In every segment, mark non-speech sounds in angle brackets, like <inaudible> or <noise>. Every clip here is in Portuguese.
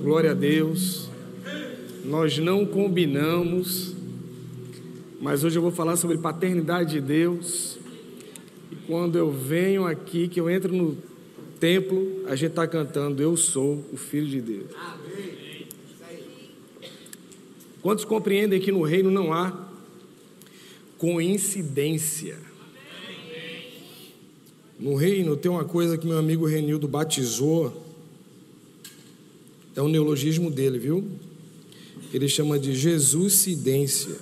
Glória a Deus. Nós não combinamos, mas hoje eu vou falar sobre paternidade de Deus. E quando eu venho aqui, que eu entro no templo, a gente está cantando: Eu sou o Filho de Deus. Quantos compreendem que no reino não há coincidência? No reino tem uma coisa que meu amigo Renildo batizou é um neologismo dele, viu? Ele chama de Jesuscidência.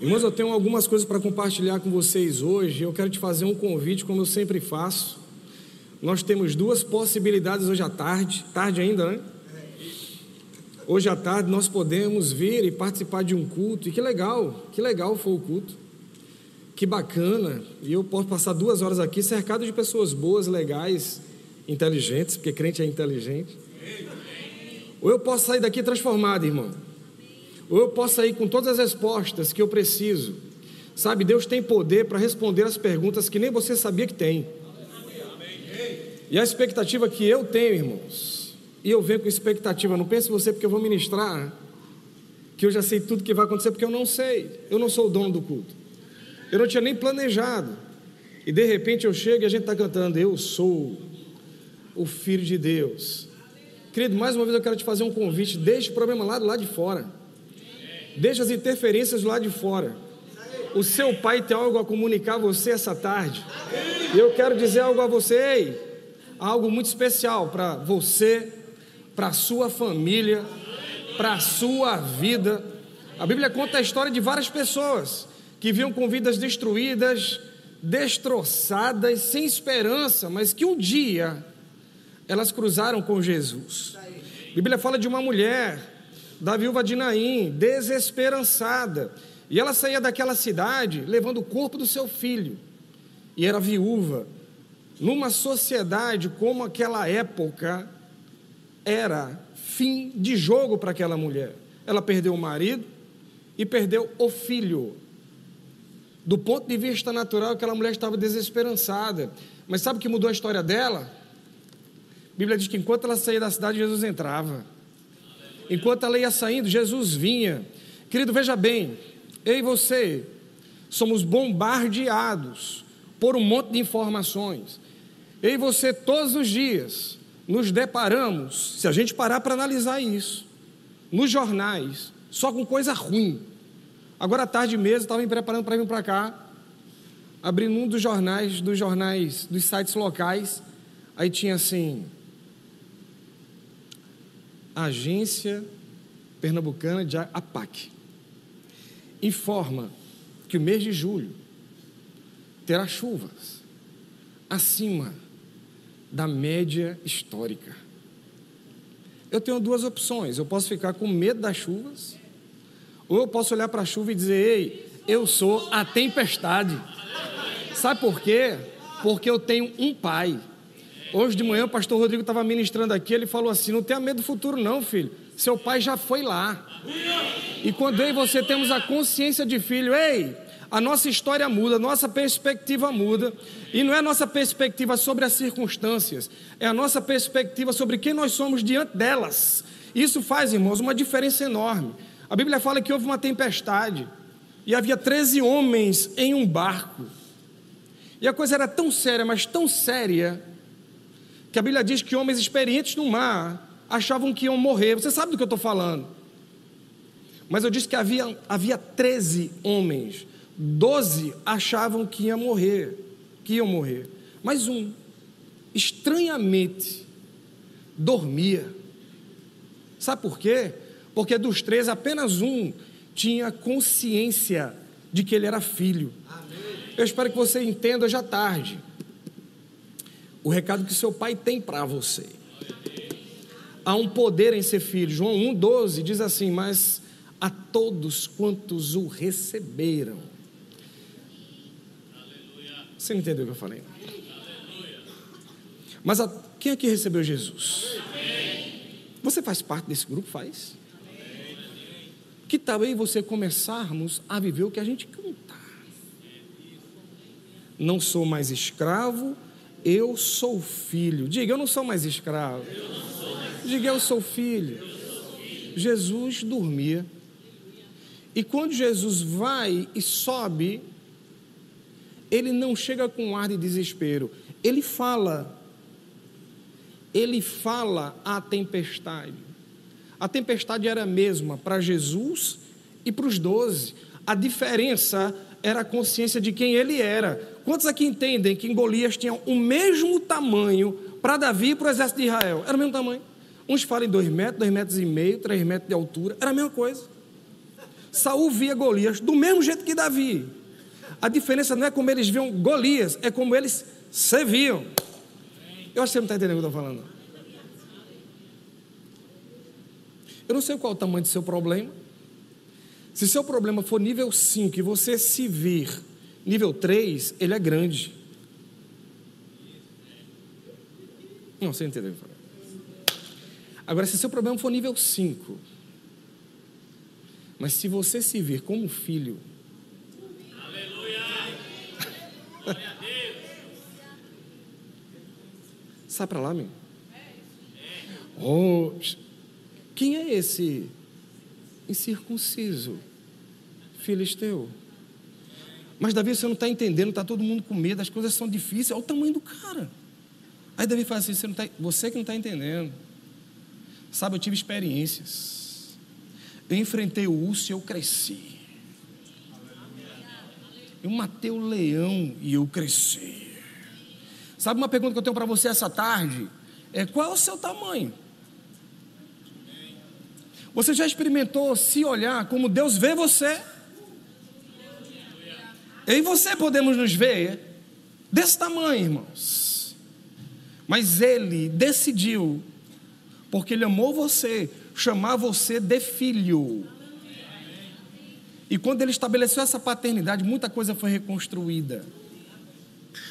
Irmãos, eu tenho algumas coisas para compartilhar com vocês hoje. Eu quero te fazer um convite, como eu sempre faço. Nós temos duas possibilidades hoje à tarde, tarde ainda, né? Hoje à tarde nós podemos vir e participar de um culto. E que legal, que legal foi o culto. Que bacana. E eu posso passar duas horas aqui cercado de pessoas boas, legais, inteligentes, porque crente é inteligente. Ou eu posso sair daqui transformado, irmão. Ou eu posso sair com todas as respostas que eu preciso. Sabe, Deus tem poder para responder as perguntas que nem você sabia que tem. E a expectativa que eu tenho, irmãos, e eu venho com expectativa, não pense você porque eu vou ministrar, que eu já sei tudo que vai acontecer, porque eu não sei. Eu não sou o dono do culto. Eu não tinha nem planejado. E de repente eu chego e a gente está cantando, eu sou o Filho de Deus. Querido, mais uma vez eu quero te fazer um convite. Deixe o problema lá do lado de fora. Deixe as interferências do lado de fora. O seu pai tem algo a comunicar a você essa tarde. E eu quero dizer algo a você, ei, algo muito especial para você, para sua família, para sua vida. A Bíblia conta a história de várias pessoas que viam com vidas destruídas, destroçadas, sem esperança, mas que um dia elas cruzaram com Jesus. A Bíblia fala de uma mulher, da viúva de Naim, desesperançada, e ela saía daquela cidade levando o corpo do seu filho, e era viúva. Numa sociedade como aquela época, era fim de jogo para aquela mulher. Ela perdeu o marido e perdeu o filho. Do ponto de vista natural, aquela mulher estava desesperançada. Mas sabe o que mudou a história dela? A Bíblia diz que enquanto ela saía da cidade, Jesus entrava. Enquanto ela ia saindo, Jesus vinha. Querido, veja bem, eu e você somos bombardeados por um monte de informações. Eu e você, todos os dias, nos deparamos, se a gente parar para analisar isso, nos jornais, só com coisa ruim. Agora à tarde mesmo, estava me preparando para vir para cá, abrindo um dos jornais, dos jornais, dos sites locais, aí tinha assim, Agência Pernambucana de APAC informa que o mês de julho terá chuvas acima da média histórica. Eu tenho duas opções: eu posso ficar com medo das chuvas, ou eu posso olhar para a chuva e dizer: Ei, eu sou a tempestade. Sabe por quê? Porque eu tenho um pai Hoje de manhã o pastor Rodrigo estava ministrando aqui, ele falou assim: não tenha medo do futuro, não, filho. Seu pai já foi lá. E quando eu e você temos a consciência de filho, ei, a nossa história muda, a nossa perspectiva muda. E não é a nossa perspectiva sobre as circunstâncias, é a nossa perspectiva sobre quem nós somos diante delas. Isso faz, irmãos, uma diferença enorme. A Bíblia fala que houve uma tempestade e havia 13 homens em um barco. E a coisa era tão séria, mas tão séria, que a Bíblia diz que homens experientes no mar achavam que iam morrer. Você sabe do que eu estou falando. Mas eu disse que havia, havia 13 homens, 12 achavam que iam morrer, que iam morrer. Mas um, estranhamente, dormia. Sabe por quê? Porque dos três, apenas um tinha consciência de que ele era filho. Amém. Eu espero que você entenda hoje à tarde o recado que seu pai tem para você. Há um poder em ser filho. João 1,12 diz assim: Mas a todos quantos o receberam. Você não entendeu o que eu falei? Mas a, quem aqui recebeu Jesus? Você faz parte desse grupo? Faz? Que tal aí você começarmos a viver o que a gente canta? Não sou mais escravo, Eu sou filho. Diga, eu não sou mais escravo. Diga, eu sou filho. Jesus dormia. E quando Jesus vai e sobe, ele não chega com um ar de desespero. Ele fala. Ele fala à tempestade. A tempestade era a mesma para Jesus e para os doze. A diferença era a consciência de quem ele era. Quantos aqui entendem que Golias tinha o mesmo tamanho para Davi e para o exército de Israel? Era o mesmo tamanho. Uns falam em dois metros, dois metros e meio, três metros de altura. Era a mesma coisa. Saul via Golias do mesmo jeito que Davi. A diferença não é como eles viam Golias, é como eles se viam. Eu acho que você não está entendendo o que eu estou falando. Eu não sei qual é o tamanho do seu problema. Se seu problema for nível 5 e você se vir nível 3, ele é grande. Não, você entendeu? Agora, se seu problema for nível 5, mas se você se ver como filho. Aleluia! Glória a Deus! Sai para lá, meu. Oh, quem é esse incircunciso? Filisteu. Mas Davi, você não está entendendo, está todo mundo com medo, as coisas são difíceis, olha o tamanho do cara. Aí Davi fala assim: você, não tá, você que não está entendendo. Sabe, eu tive experiências. Eu enfrentei o urso e eu cresci. Eu matei o leão e eu cresci. Sabe uma pergunta que eu tenho para você essa tarde? É qual é o seu tamanho? Você já experimentou se olhar como Deus vê você? Eu e você podemos nos ver desse tamanho, irmãos. Mas Ele decidiu, porque Ele amou você, chamar você de filho. E quando ele estabeleceu essa paternidade, muita coisa foi reconstruída.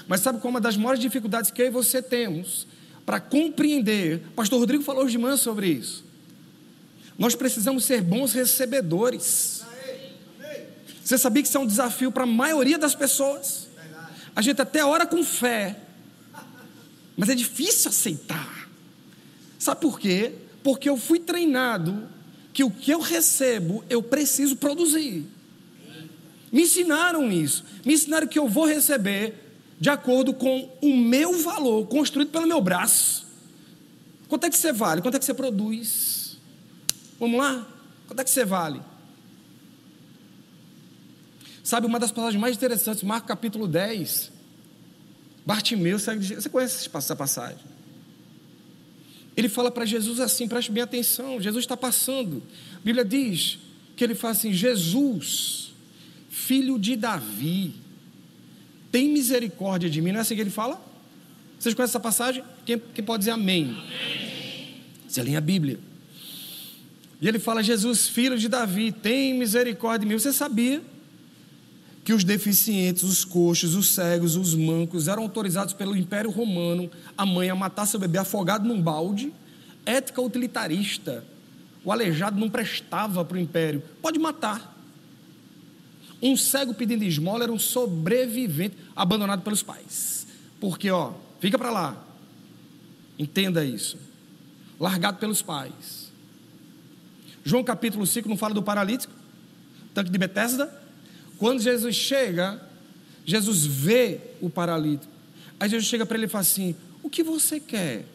Mas sabe qual é uma das maiores dificuldades que eu e você temos para compreender? Pastor Rodrigo falou hoje de manhã sobre isso. Nós precisamos ser bons recebedores. Você sabia que isso é um desafio para a maioria das pessoas? A gente até ora com fé, mas é difícil aceitar. Sabe por quê? porque eu fui treinado que o que eu recebo eu preciso produzir. Me ensinaram isso. Me ensinaram que eu vou receber de acordo com o meu valor construído pelo meu braço. Quanto é que você vale? Quanto é que você produz? Vamos lá? Quanto é que você vale? Sabe uma das passagens mais interessantes, Marco capítulo 10. Bartimeu, você conhece essa passagem? Ele fala para Jesus assim, preste bem atenção, Jesus está passando. A Bíblia diz que ele fala assim: Jesus, filho de Davi, tem misericórdia de mim. Não é assim que ele fala? Vocês conhecem essa passagem? Quem, quem pode dizer amém? amém? Você lê a Bíblia. E ele fala: Jesus, filho de Davi, tem misericórdia de mim. Você sabia que os deficientes, os coxos, os cegos, os mancos eram autorizados pelo Império Romano a mãe a matar seu bebê afogado num balde, ética utilitarista. O aleijado não prestava para o império. Pode matar. Um cego pedindo esmola era um sobrevivente abandonado pelos pais. Porque, ó, fica para lá. Entenda isso. Largado pelos pais. João capítulo 5 não fala do paralítico? Tanque de Betesda? Quando Jesus chega, Jesus vê o paralítico. Aí Jesus chega para ele e fala assim: O que você quer?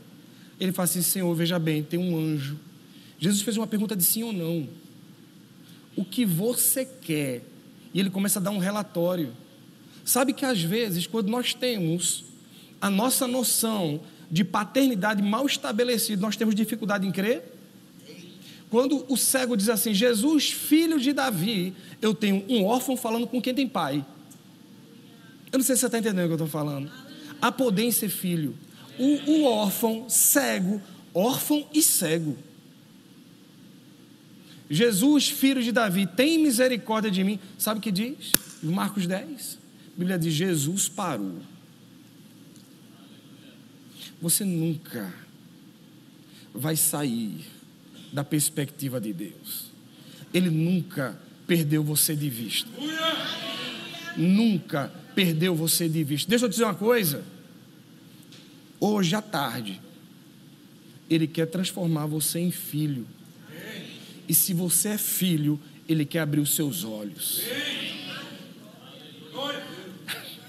Ele fala assim: Senhor, veja bem, tem um anjo. Jesus fez uma pergunta de sim ou não. O que você quer? E ele começa a dar um relatório. Sabe que às vezes, quando nós temos a nossa noção de paternidade mal estabelecida, nós temos dificuldade em crer? Quando o cego diz assim, Jesus, filho de Davi, eu tenho um órfão falando com quem tem pai. Eu não sei se você está entendendo o que eu estou falando. Há poder em ser filho. O, o órfão, cego, órfão e cego. Jesus, filho de Davi, tem misericórdia de mim. Sabe o que diz? Marcos 10. A Bíblia diz: Jesus parou. Você nunca vai sair da perspectiva de Deus. Ele nunca perdeu você de vista. Nunca perdeu você de vista. Deixa eu dizer uma coisa. hoje à tarde, Ele quer transformar você em filho. E se você é filho, Ele quer abrir os seus olhos.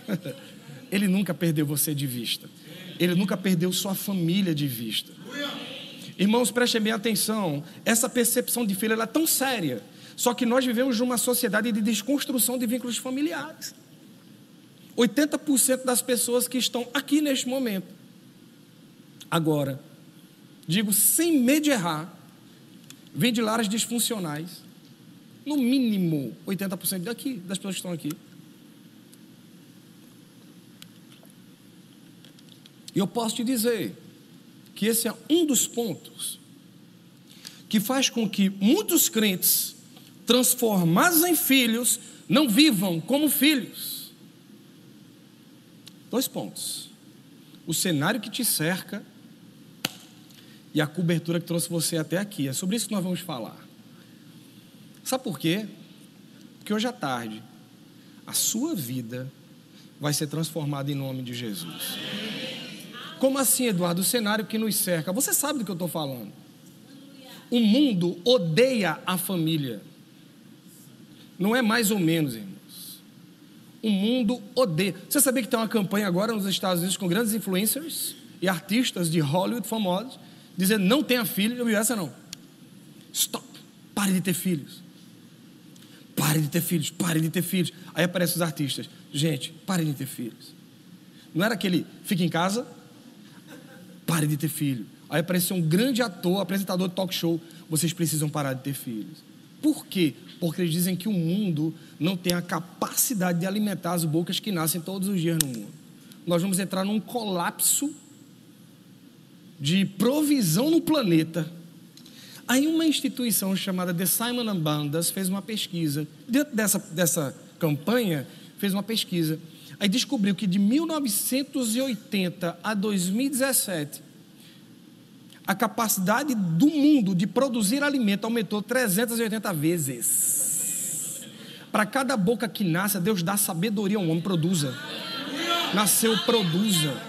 <laughs> Ele nunca perdeu você de vista. Ele nunca perdeu sua família de vista. Irmãos, prestem bem atenção. Essa percepção de filho é tão séria. Só que nós vivemos numa sociedade de desconstrução de vínculos familiares. 80% das pessoas que estão aqui neste momento, agora, digo sem medo de errar, vêm de lares disfuncionais. No mínimo 80% daqui, das pessoas que estão aqui. E eu posso te dizer que esse é um dos pontos que faz com que muitos crentes, transformados em filhos, não vivam como filhos. Dois pontos: o cenário que te cerca e a cobertura que trouxe você até aqui. É sobre isso que nós vamos falar. Sabe por quê? Porque hoje à tarde, a sua vida vai ser transformada em nome de Jesus. Como assim, Eduardo? O cenário que nos cerca. Você sabe do que eu estou falando. O mundo odeia a família. Não é mais ou menos, irmãos. O mundo odeia. Você sabia que tem uma campanha agora nos Estados Unidos com grandes influencers e artistas de Hollywood famosos, dizendo não tenha filhos. Eu vi essa não. Stop. Pare de ter filhos. Pare de ter filhos, pare de ter filhos. Aí aparecem os artistas. Gente, pare de ter filhos. Não era aquele fica em casa, Pare de ter filho. Aí apareceu um grande ator, apresentador de talk show. Vocês precisam parar de ter filhos. Por quê? Porque eles dizem que o mundo não tem a capacidade de alimentar as bocas que nascem todos os dias no mundo. Nós vamos entrar num colapso de provisão no planeta. Aí uma instituição chamada The Simon Bandas fez uma pesquisa. Dentro dessa, dessa campanha, fez uma pesquisa Aí descobriu que de 1980 a 2017, a capacidade do mundo de produzir alimento aumentou 380 vezes. Para cada boca que nasce, Deus dá sabedoria ao homem, produza. Nasceu, produza.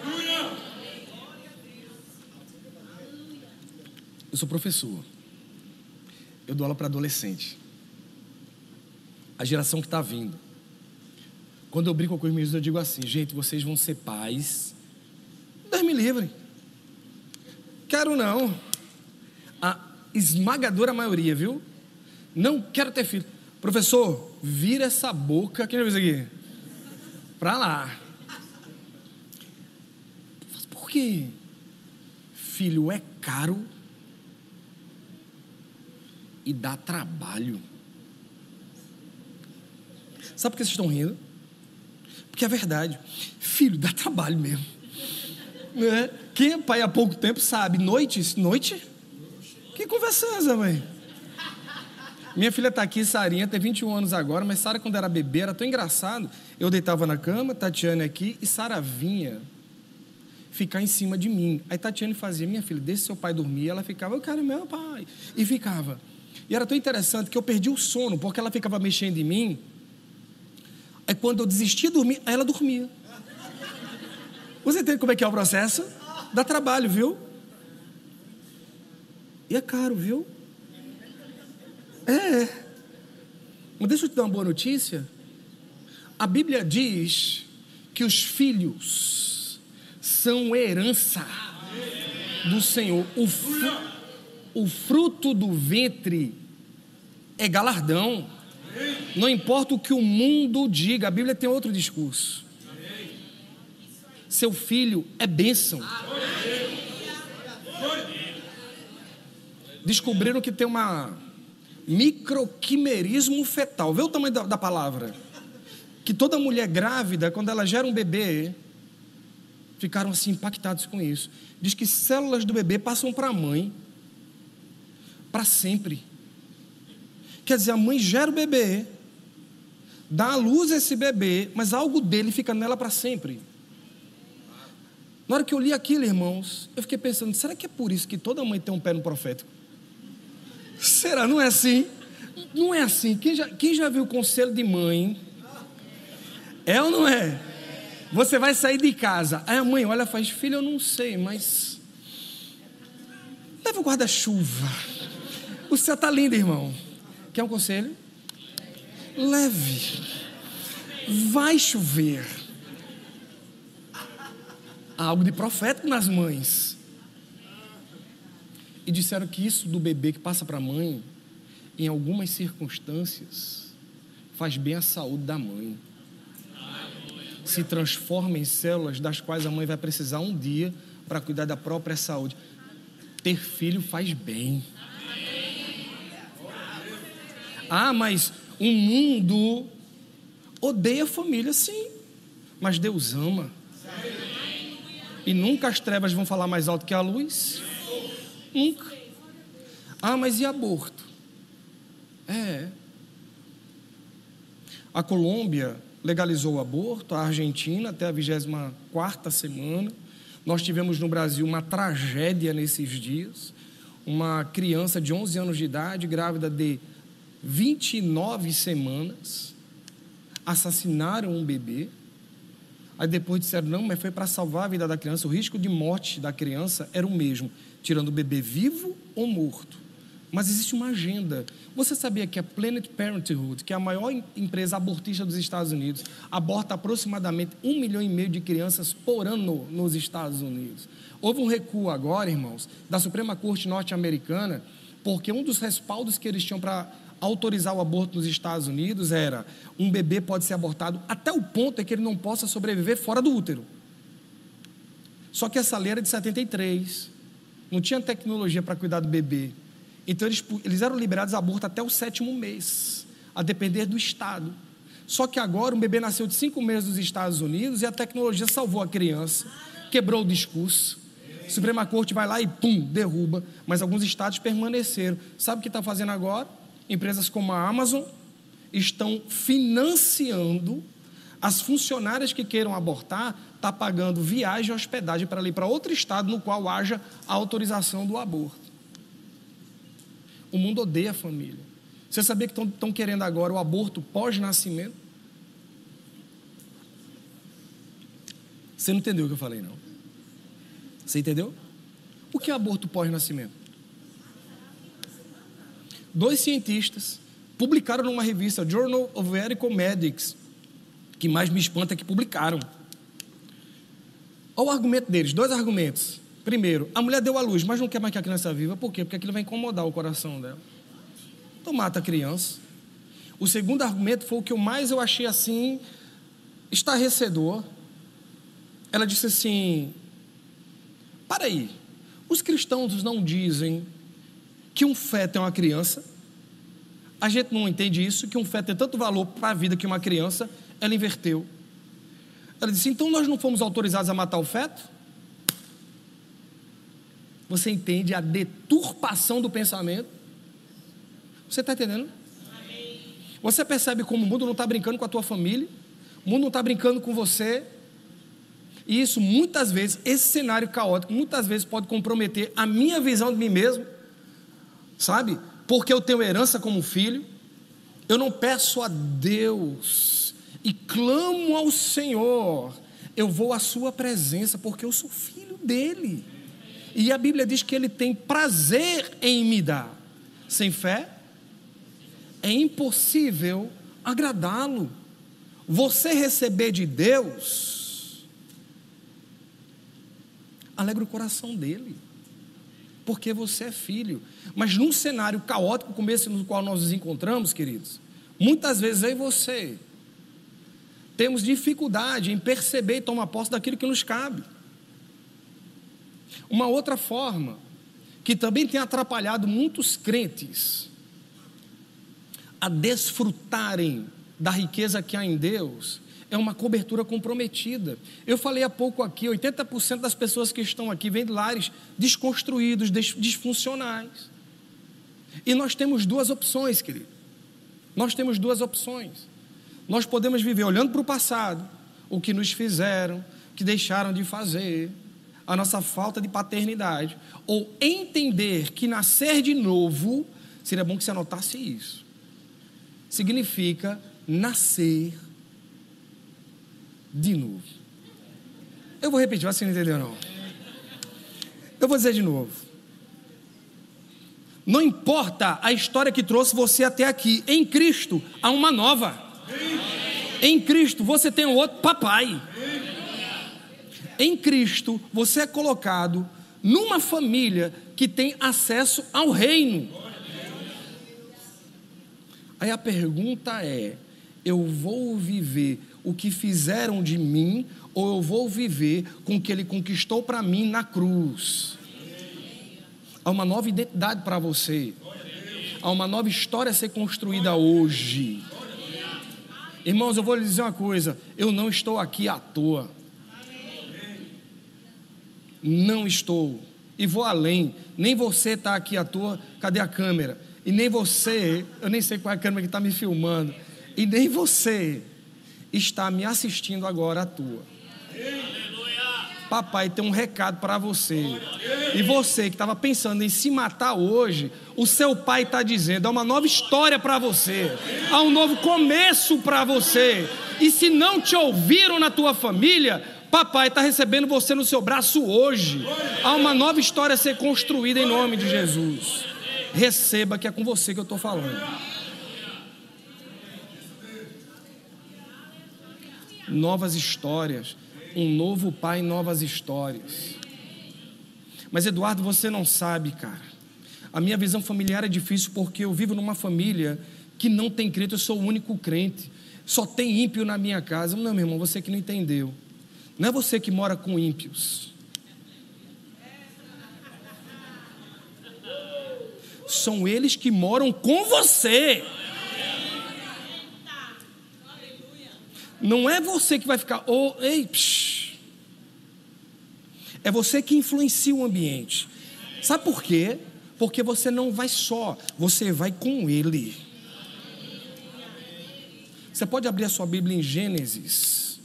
Eu sou professor. Eu dou aula para adolescente. A geração que está vindo. Quando eu brinco com os meninos, eu digo assim: gente, vocês vão ser pais. Deus me livre. Quero não. A esmagadora maioria, viu? Não quero ter filho. Professor, vira essa boca. Quem já viu isso aqui? Pra lá. Por quê? Filho é caro e dá trabalho. Sabe por que vocês estão rindo? Porque é verdade. Filho, dá trabalho mesmo. Né? Quem é pai há pouco tempo sabe. Noite? Noite? Que conversa é essa, mãe? Minha filha está aqui, Sarinha, tem 21 anos agora, mas Sara, quando era bebê, era tão engraçado. Eu deitava na cama, Tatiane aqui, e Sara vinha ficar em cima de mim. Aí Tatiane fazia, minha filha, deixa seu pai dormir. Ela ficava, eu quero meu pai. E ficava. E era tão interessante que eu perdi o sono, porque ela ficava mexendo em mim é quando eu desistia de dormir, ela dormia. Você entende como é que é o processo? Dá trabalho, viu? E é caro, viu? É. Mas deixa eu te dar uma boa notícia. A Bíblia diz que os filhos são herança do Senhor. O, o fruto do ventre é galardão. Não importa o que o mundo diga, a Bíblia tem outro discurso. Seu filho é bênção. Descobriram que tem uma microquimerismo fetal. Vê o tamanho da, da palavra. Que toda mulher grávida, quando ela gera um bebê, ficaram assim impactados com isso. Diz que células do bebê passam para a mãe para sempre. Quer dizer, a mãe gera o bebê, dá à luz esse bebê, mas algo dele fica nela para sempre. Na hora que eu li aquilo, irmãos, eu fiquei pensando: será que é por isso que toda mãe tem um pé no profético? Será? Não é assim? Não é assim. Quem já, quem já viu o conselho de mãe? É ou não é? Você vai sair de casa. Aí a mãe olha e faz: Filho, eu não sei, mas. Leva o guarda-chuva. O céu está lindo, irmão. Quer um conselho? Leve. Vai chover. Há algo de profético nas mães. E disseram que isso do bebê que passa para a mãe, em algumas circunstâncias, faz bem à saúde da mãe. Se transforma em células das quais a mãe vai precisar um dia para cuidar da própria saúde. Ter filho faz bem. Ah, mas o mundo odeia a família, sim. Mas Deus ama. E nunca as trevas vão falar mais alto que a luz. Nunca. Ah, mas e aborto? É. A Colômbia legalizou o aborto, a Argentina até a 24 semana. Nós tivemos no Brasil uma tragédia nesses dias. Uma criança de 11 anos de idade, grávida de 29 semanas, assassinaram um bebê. Aí depois disseram, não, mas foi para salvar a vida da criança. O risco de morte da criança era o mesmo, tirando o bebê vivo ou morto. Mas existe uma agenda. Você sabia que a Planet Parenthood, que é a maior empresa abortista dos Estados Unidos, aborta aproximadamente um milhão e meio de crianças por ano nos Estados Unidos? Houve um recuo agora, irmãos, da Suprema Corte norte-americana, porque um dos respaldos que eles tinham para autorizar o aborto nos Estados Unidos era um bebê pode ser abortado até o ponto em que ele não possa sobreviver fora do útero. Só que essa lei era de 73, não tinha tecnologia para cuidar do bebê. Então eles, eles eram liberados a aborto até o sétimo mês, a depender do Estado. Só que agora um bebê nasceu de cinco meses nos Estados Unidos e a tecnologia salvou a criança, quebrou o discurso. A Suprema Corte vai lá e pum, derruba, mas alguns estados permaneceram. Sabe o que está fazendo agora? Empresas como a Amazon estão financiando as funcionárias que queiram abortar, está pagando viagem e hospedagem para ir para outro estado no qual haja a autorização do aborto. O mundo odeia a família. Você sabia que estão querendo agora o aborto pós-nascimento? Você não entendeu o que eu falei, não? Você entendeu? O que é aborto pós-nascimento? Dois cientistas publicaram numa revista, Journal of Medical Medics, que mais me espanta é que publicaram. Olha o argumento deles, dois argumentos. Primeiro, a mulher deu a luz, mas não quer mais que a criança viva. Por quê? Porque aquilo vai incomodar o coração dela. Então mata a criança. O segundo argumento foi o que eu mais eu achei assim estarrecedor. Ela disse assim: Para aí, os cristãos não dizem que um feto é uma criança? A gente não entende isso, que um feto tem tanto valor para a vida que uma criança, ela inverteu. Ela disse: Então nós não fomos autorizados a matar o feto? Você entende a deturpação do pensamento? Você está entendendo? Você percebe como o mundo não está brincando com a tua família, o mundo não está brincando com você. E isso muitas vezes, esse cenário caótico, muitas vezes pode comprometer a minha visão de mim mesmo, sabe? Porque eu tenho herança como filho, eu não peço a Deus e clamo ao Senhor, eu vou à Sua presença, porque eu sou filho dele. E a Bíblia diz que ele tem prazer em me dar. Sem fé, é impossível agradá-lo. Você receber de Deus, alegra o coração dele, porque você é filho. Mas num cenário caótico como esse no qual nós nos encontramos, queridos, muitas vezes eu e você temos dificuldade em perceber e tomar posse daquilo que nos cabe. Uma outra forma que também tem atrapalhado muitos crentes a desfrutarem da riqueza que há em Deus é uma cobertura comprometida. Eu falei há pouco aqui, 80% das pessoas que estão aqui vêm de lares desconstruídos, disfuncionais. E nós temos duas opções, querido. Nós temos duas opções. Nós podemos viver olhando para o passado, o que nos fizeram, que deixaram de fazer, a nossa falta de paternidade, ou entender que nascer de novo, seria bom que você anotasse isso, significa nascer de novo. Eu vou repetir, você não entendeu não. Eu vou dizer de novo. Não importa a história que trouxe você até aqui, em Cristo há uma nova. Em Cristo você tem um outro papai. Em Cristo você é colocado numa família que tem acesso ao reino. Aí a pergunta é: eu vou viver o que fizeram de mim ou eu vou viver com o que ele conquistou para mim na cruz? Há uma nova identidade para você. Há uma nova história a ser construída hoje. Irmãos, eu vou lhe dizer uma coisa: eu não estou aqui à toa. Não estou. E vou além. Nem você está aqui à toa. Cadê a câmera? E nem você, eu nem sei qual é a câmera que está me filmando. E nem você está me assistindo agora à toa. Papai tem um recado para você. E você que estava pensando em se matar hoje, o seu pai está dizendo: há uma nova história para você, há um novo começo para você. E se não te ouviram na tua família, papai está recebendo você no seu braço hoje. Há uma nova história a ser construída em nome de Jesus. Receba que é com você que eu estou falando. Novas histórias um novo pai, novas histórias. Mas Eduardo, você não sabe, cara. A minha visão familiar é difícil porque eu vivo numa família que não tem crente, eu sou o único crente. Só tem ímpio na minha casa. Não, meu irmão, você que não entendeu. Não é você que mora com ímpios. São eles que moram com você. Não é você que vai ficar, oh, ei, psh. é você que influencia o ambiente. Sabe por quê? Porque você não vai só, você vai com ele. Você pode abrir a sua Bíblia em Gênesis,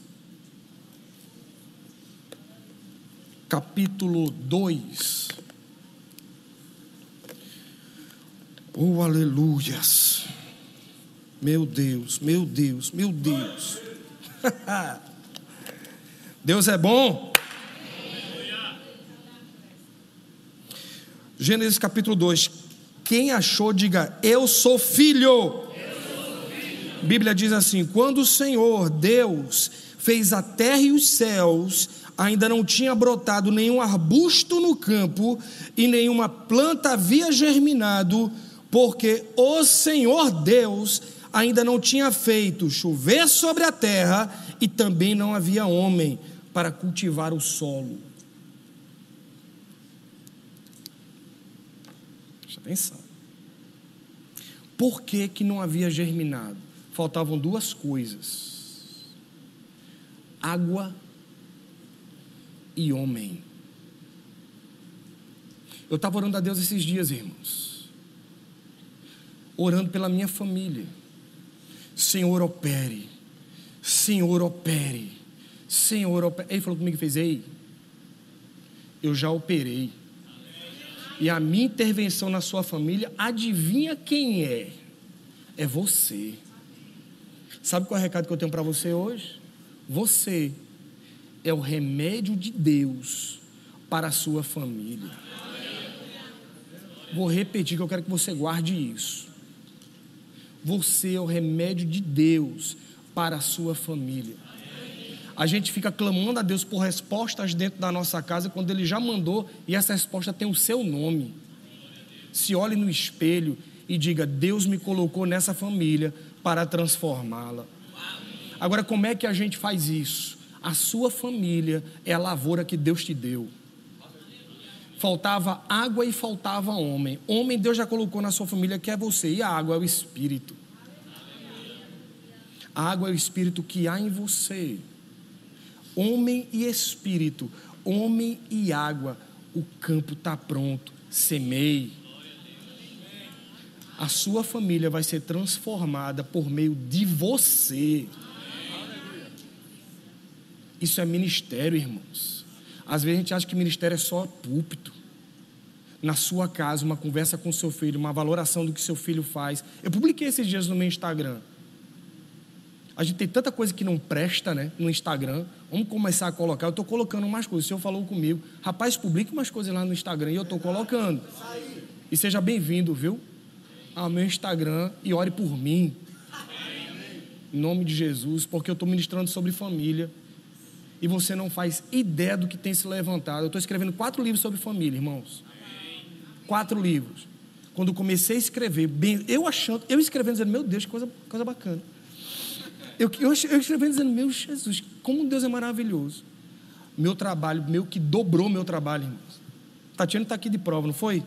capítulo 2. Oh, aleluias. Meu Deus, meu Deus, meu Deus. <laughs> Deus é bom. Gênesis capítulo 2. Quem achou, diga: Eu sou filho. Bíblia diz assim: Quando o Senhor Deus fez a terra e os céus, ainda não tinha brotado nenhum arbusto no campo e nenhuma planta havia germinado, porque o Senhor Deus ainda não tinha feito chover sobre a terra e também não havia homem para cultivar o solo. Deixa atenção. Por que, que não havia germinado? Faltavam duas coisas: água e homem. Eu estava orando a Deus esses dias, irmãos, orando pela minha família Senhor, opere. Senhor, opere. Senhor, opere. Ele falou comigo e fez: Ei, eu já operei. E a minha intervenção na sua família, adivinha quem é? É você. Sabe qual é o recado que eu tenho para você hoje? Você é o remédio de Deus para a sua família. Vou repetir que eu quero que você guarde isso. Você é o remédio de Deus para a sua família. A gente fica clamando a Deus por respostas dentro da nossa casa quando Ele já mandou e essa resposta tem o seu nome. Se olhe no espelho e diga: Deus me colocou nessa família para transformá-la. Agora, como é que a gente faz isso? A sua família é a lavoura que Deus te deu. Faltava água e faltava homem. Homem, Deus já colocou na sua família que é você, e a água é o Espírito. A água é o Espírito que há em você. Homem e Espírito, homem e água, o campo está pronto. Semeie. A sua família vai ser transformada por meio de você. Isso é ministério, irmãos. Às vezes a gente acha que ministério é só púlpito. Na sua casa, uma conversa com seu filho, uma valoração do que seu filho faz. Eu publiquei esses dias no meu Instagram. A gente tem tanta coisa que não presta, né? No Instagram. Vamos começar a colocar. Eu estou colocando mais coisas. O senhor falou comigo. Rapaz, publique umas coisas lá no Instagram e eu estou colocando. E seja bem-vindo, viu? Ao meu Instagram e ore por mim. Em nome de Jesus, porque eu estou ministrando sobre família. E você não faz ideia do que tem se levantado. Eu estou escrevendo quatro livros sobre família, irmãos. Quatro livros. Quando comecei a escrever, bem, eu achando, eu escrevendo, dizendo, meu Deus, que coisa, coisa bacana. Eu, eu, eu escrevendo dizendo, meu Jesus, como Deus é maravilhoso. Meu trabalho, meu que dobrou meu trabalho, irmãos. Tatiana está aqui de prova, não foi?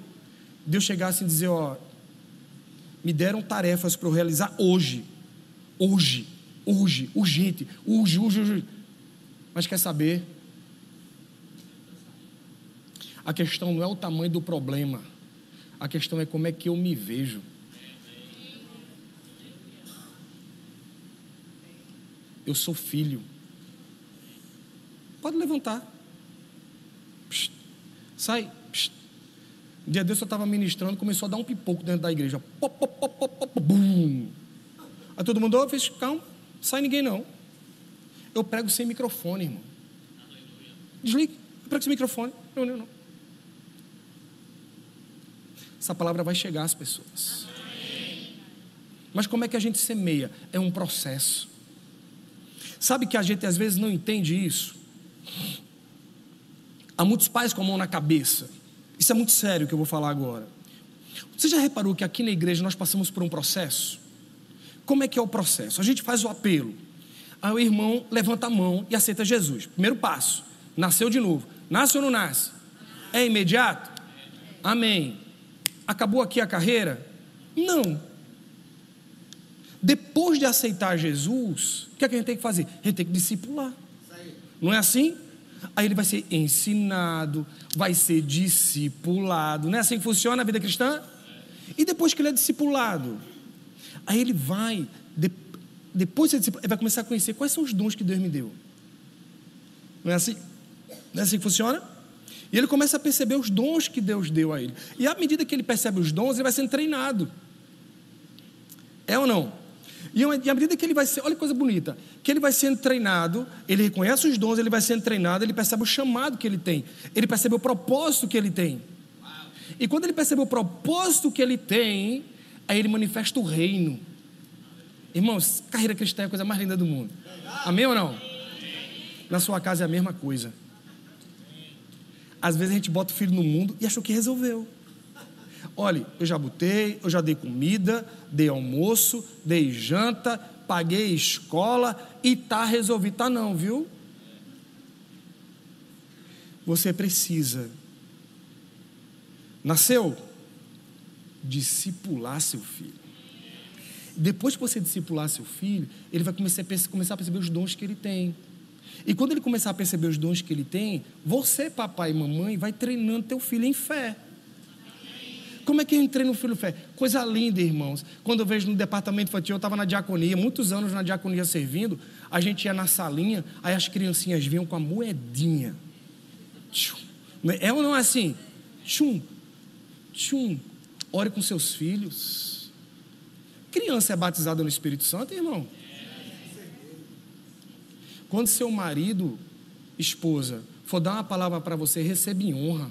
Deus chegasse e dizer, ó, me deram tarefas para eu realizar hoje. Hoje, hoje, urgente, urge, urge, urge. Mas quer saber? A questão não é o tamanho do problema. A questão é como é que eu me vejo. Eu sou filho. Pode levantar. Psst. Sai. Psst. Um dia desse eu estava ministrando, começou a dar um pipoco dentro da igreja. Pop, pop, pop, pop, pop, bum. Aí todo mundo, oh, fez, calma, sai ninguém não. Eu prego sem microfone, irmão. Desligue, eu prego sem microfone. Não, não, não. Essa palavra vai chegar às pessoas. Mas como é que a gente semeia? É um processo. Sabe que a gente às vezes não entende isso? Há muitos pais com a mão na cabeça. Isso é muito sério que eu vou falar agora. Você já reparou que aqui na igreja nós passamos por um processo? Como é que é o processo? A gente faz o apelo. Aí o irmão levanta a mão e aceita Jesus. Primeiro passo. Nasceu de novo. Nasce ou não nasce? É imediato? Amém. Acabou aqui a carreira? Não. Depois de aceitar Jesus, o que, é que a gente tem que fazer? A gente tem que discipular. Não é assim? Aí ele vai ser ensinado, vai ser discipulado. Não é assim que funciona a vida cristã? E depois que ele é discipulado, aí ele vai, de, depois ele vai começar a conhecer quais são os dons que Deus me deu. Não é assim? Não é assim que funciona? E ele começa a perceber os dons que Deus deu a ele. E à medida que ele percebe os dons, ele vai sendo treinado. É ou não? E à medida que ele vai ser, olha que coisa bonita, que ele vai sendo treinado, ele reconhece os dons, ele vai sendo treinado, ele percebe o chamado que ele tem, ele percebe o propósito que ele tem. E quando ele percebe o propósito que ele tem, aí ele manifesta o reino. Irmãos, carreira cristã é a coisa mais linda do mundo. Amém ou não? Na sua casa é a mesma coisa. Às vezes a gente bota o filho no mundo e achou que resolveu. Olha, eu já botei, eu já dei comida, dei almoço, dei janta, paguei escola e tá resolvido. Tá não, viu? Você precisa. Nasceu? Discipular seu filho. Depois que você discipular seu filho, ele vai começar a, começar a perceber os dons que ele tem. E quando ele começar a perceber os dons que ele tem, você, papai e mamãe, vai treinando teu filho em fé. Como é que eu entrei no filho fé? Coisa linda, irmãos. Quando eu vejo no departamento infantil, eu estava na diaconia, muitos anos na diaconia servindo, a gente ia na salinha, aí as criancinhas vinham com a moedinha. É ou não é assim? Tchum, tchum. Ore com seus filhos. Criança é batizada no Espírito Santo, irmão? Quando seu marido, esposa, for dar uma palavra para você, recebe em honra.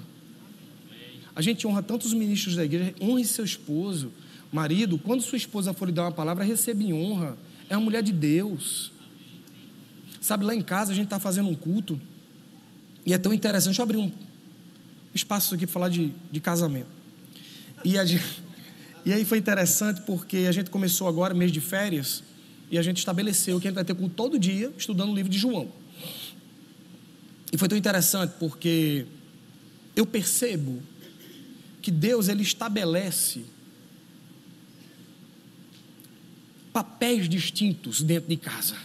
A gente honra tantos ministros da igreja, honre seu esposo. Marido, quando sua esposa for lhe dar uma palavra, recebe em honra. É uma mulher de Deus. Sabe, lá em casa a gente está fazendo um culto. E é tão interessante. Deixa eu abrir um espaço aqui para falar de, de casamento. E, a, e aí foi interessante porque a gente começou agora, mês de férias, e a gente estabeleceu que a gente vai ter culto todo dia estudando o livro de João. E foi tão interessante porque eu percebo que Deus ele estabelece papéis distintos dentro de casa.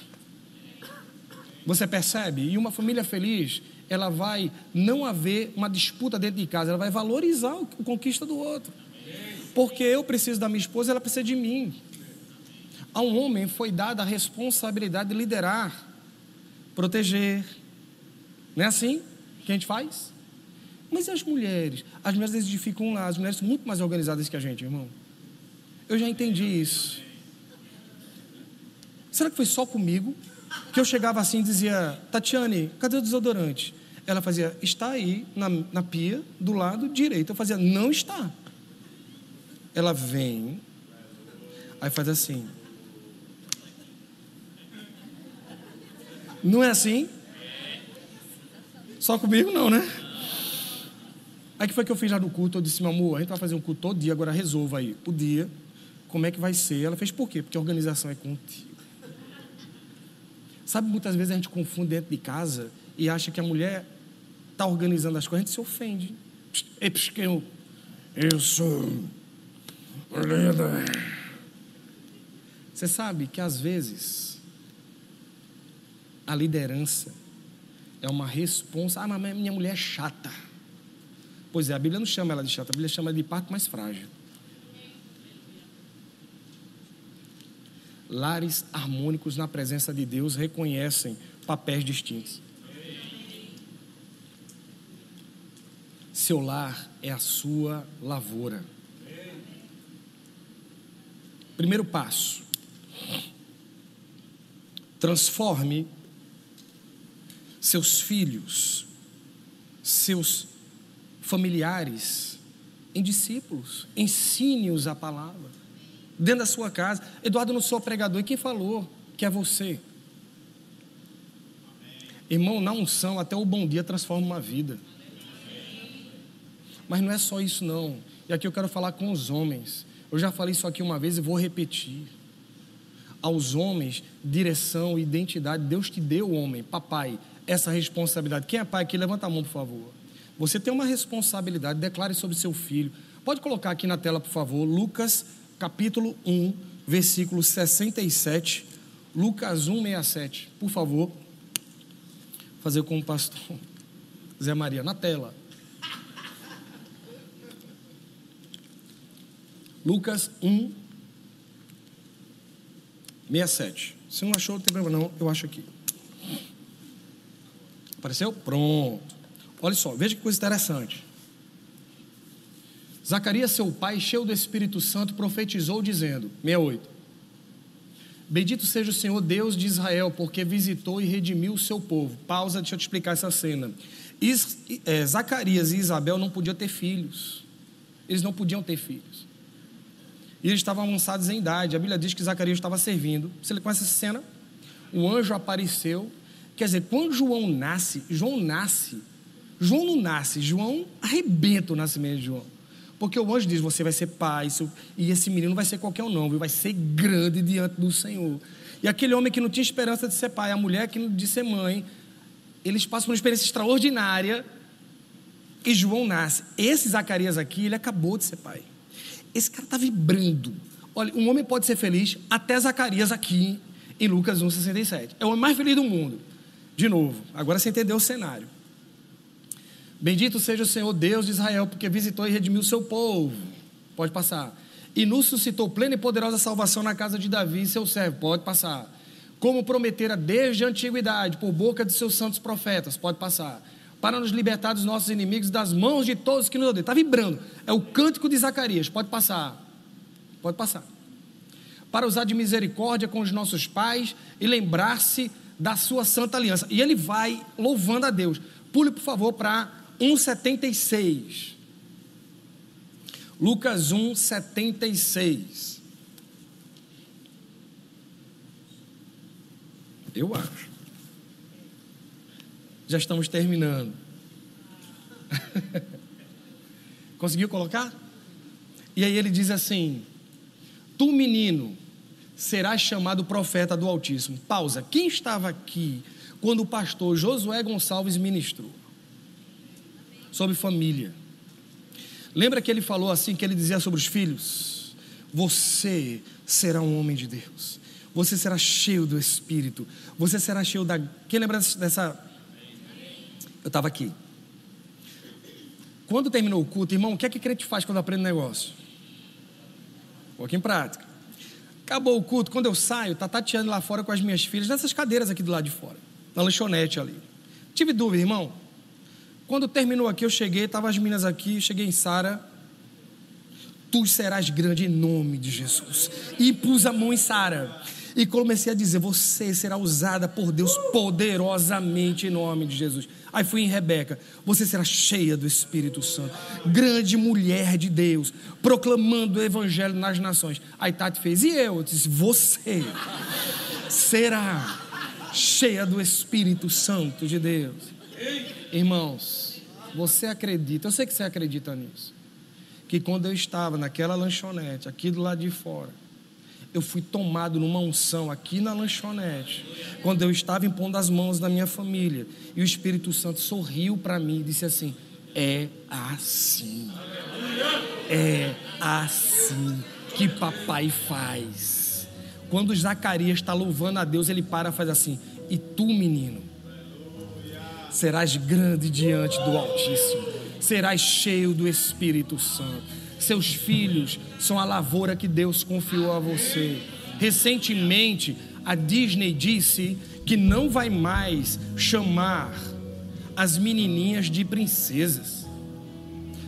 Você percebe? E uma família feliz, ela vai não haver uma disputa dentro de casa, ela vai valorizar a conquista do outro. Porque eu preciso da minha esposa, ela precisa de mim. A um homem foi dada a responsabilidade de liderar, proteger. Não é assim que a gente faz? Mas e as mulheres? As mulheres às vezes ficam lá, as mulheres são muito mais organizadas que a gente, irmão. Eu já entendi isso. Será que foi só comigo? Que eu chegava assim e dizia: Tatiane, cadê o desodorante? Ela fazia: Está aí na, na pia do lado direito. Eu fazia: Não está. Ela vem, aí faz assim. Não é assim? Só comigo não, né? Aí que foi que eu fiz lá no culto? Eu disse, meu amor, a gente vai fazer um culto todo dia, agora resolva aí o dia, como é que vai ser. Ela fez, por quê? Porque a organização é contigo. Sabe, muitas vezes a gente confunde dentro de casa e acha que a mulher está organizando as coisas, a gente se ofende. É eu sou Você sabe que às vezes a liderança é uma responsa. Ah, mas minha mulher é chata. Pois é, a Bíblia não chama ela de chata, a Bíblia chama ela de parte mais frágil. Lares harmônicos na presença de Deus reconhecem papéis distintos. Seu lar é a sua lavoura. Primeiro passo: transforme seus filhos, seus familiares em discípulos. Ensine-os a palavra. Dentro da sua casa. Eduardo, não sou pregador. E quem falou que é você? Irmão, na unção, até o bom dia transforma uma vida. Mas não é só isso, não. E aqui eu quero falar com os homens. Eu já falei isso aqui uma vez e vou repetir. Aos homens, direção, identidade. Deus te deu, homem, papai, essa responsabilidade. Quem é pai aqui? Levanta a mão, por favor. Você tem uma responsabilidade, declare sobre seu filho. Pode colocar aqui na tela, por favor, Lucas capítulo 1, versículo 67. Lucas 1, 67. Por favor. Fazer com o pastor <laughs> Zé Maria na tela. Lucas 1, 67. Se não achou, não tem problema não, eu acho aqui. Apareceu? Pronto. Olha só, veja que coisa interessante. Zacarias, seu pai, cheio do Espírito Santo, profetizou dizendo: 68. Bendito seja o Senhor Deus de Israel, porque visitou e redimiu o seu povo. Pausa, deixa eu te explicar essa cena. Is, é, Zacarias e Isabel não podiam ter filhos. Eles não podiam ter filhos. E eles estavam avançados em idade. A Bíblia diz que Zacarias estava servindo. Você conhece essa cena? O anjo apareceu. Quer dizer, quando João nasce, João nasce João não nasce, João arrebenta o nascimento de João. Porque o anjo diz: Você vai ser pai, e esse menino não vai ser qualquer um, não, viu? vai ser grande diante do Senhor. E aquele homem que não tinha esperança de ser pai, a mulher que não de ser mãe, eles passam uma experiência extraordinária e João nasce. Esse Zacarias aqui, ele acabou de ser pai. Esse cara está vibrando. Olha, um homem pode ser feliz até Zacarias aqui em Lucas 1,67. É o homem mais feliz do mundo. De novo, agora você entendeu o cenário. Bendito seja o Senhor Deus de Israel, porque visitou e redimiu o seu povo. Pode passar. E nos suscitou plena e poderosa salvação na casa de Davi, seu servo. Pode passar. Como prometera desde a antiguidade, por boca de seus santos profetas. Pode passar. Para nos libertar dos nossos inimigos, das mãos de todos que nos odeiam. Está vibrando. É o cântico de Zacarias. Pode passar. Pode passar. Para usar de misericórdia com os nossos pais e lembrar-se da sua santa aliança. E ele vai louvando a Deus. Pule, por favor, para 1,76. Lucas 1,76. Eu acho. Já estamos terminando. <laughs> Conseguiu colocar? E aí ele diz assim: Tu, menino, serás chamado profeta do Altíssimo. Pausa. Quem estava aqui quando o pastor Josué Gonçalves ministrou? sobre família. Lembra que ele falou assim, que ele dizia sobre os filhos? Você será um homem de Deus. Você será cheio do Espírito. Você será cheio da. Quem lembra dessa? Eu estava aqui. Quando terminou o culto, irmão, o que é que crente faz quando aprende negócio? Um pouquinho prática. Acabou o culto, quando eu saio, tá tateando lá fora com as minhas filhas, nessas cadeiras aqui do lado de fora, na lanchonete ali. Tive dúvida, irmão. Quando terminou aqui, eu cheguei, estavam as meninas aqui, cheguei em Sara. Tu serás grande em nome de Jesus. E pus a mão em Sara. E comecei a dizer: Você será usada por Deus poderosamente em nome de Jesus. Aí fui em Rebeca: Você será cheia do Espírito Santo, grande mulher de Deus, proclamando o Evangelho nas nações. Aí Tati fez: E eu? Eu disse: Você será cheia do Espírito Santo de Deus. Irmãos, você acredita, eu sei que você acredita nisso, que quando eu estava naquela lanchonete, aqui do lado de fora, eu fui tomado numa unção aqui na lanchonete, quando eu estava impondo as mãos da minha família, e o Espírito Santo sorriu para mim e disse assim: É assim, é assim que papai faz. Quando Zacarias está louvando a Deus, ele para e faz assim: E tu, menino, serás grande diante do Altíssimo, serás cheio do Espírito Santo seus filhos são a lavoura que Deus confiou a você. Recentemente, a Disney disse que não vai mais chamar as menininhas de princesas.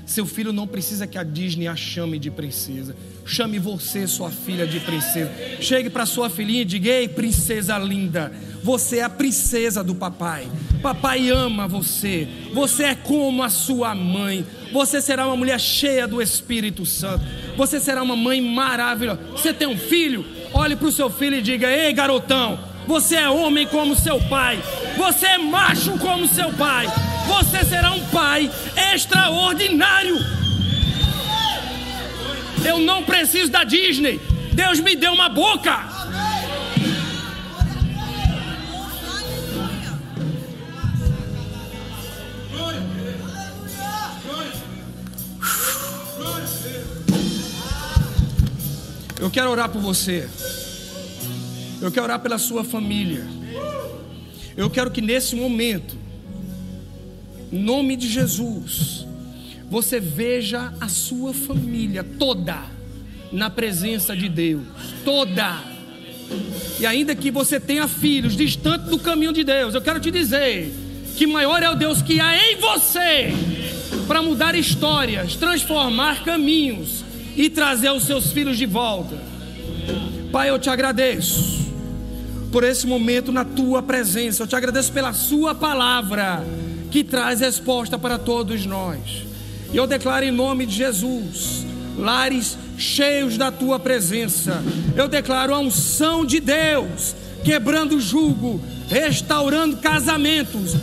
Seu filho não precisa que a Disney a chame de princesa. Chame você, sua filha, de princesa. Chegue para sua filhinha e diga: Ei, princesa linda, você é a princesa do papai. Papai ama você. Você é como a sua mãe. Você será uma mulher cheia do Espírito Santo. Você será uma mãe maravilhosa. Você tem um filho? Olhe para o seu filho e diga: Ei, garotão, você é homem como seu pai. Você é macho como seu pai. Você será um pai extraordinário. Eu não preciso da Disney. Deus me deu uma boca. Eu quero orar por você. Eu quero orar pela sua família. Eu quero que nesse momento, nome de Jesus, você veja a sua família toda na presença de Deus, toda. E ainda que você tenha filhos distantes do caminho de Deus, eu quero te dizer que maior é o Deus que há em você para mudar histórias, transformar caminhos e trazer os seus filhos de volta. Pai, eu te agradeço por esse momento na tua presença. Eu te agradeço pela sua palavra que traz resposta para todos nós. E eu declaro em nome de Jesus, lares cheios da tua presença. Eu declaro a unção de Deus, quebrando o jugo, restaurando casamentos,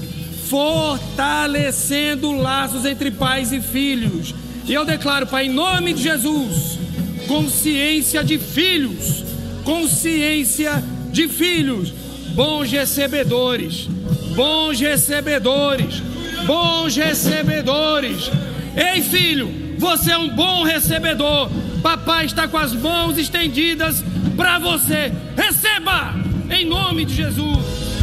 fortalecendo laços entre pais e filhos. E eu declaro, Pai, em nome de Jesus, consciência de filhos, consciência de filhos, bons recebedores, bons recebedores, bons recebedores. Ei, filho, você é um bom recebedor. Papai está com as mãos estendidas para você. Receba em nome de Jesus.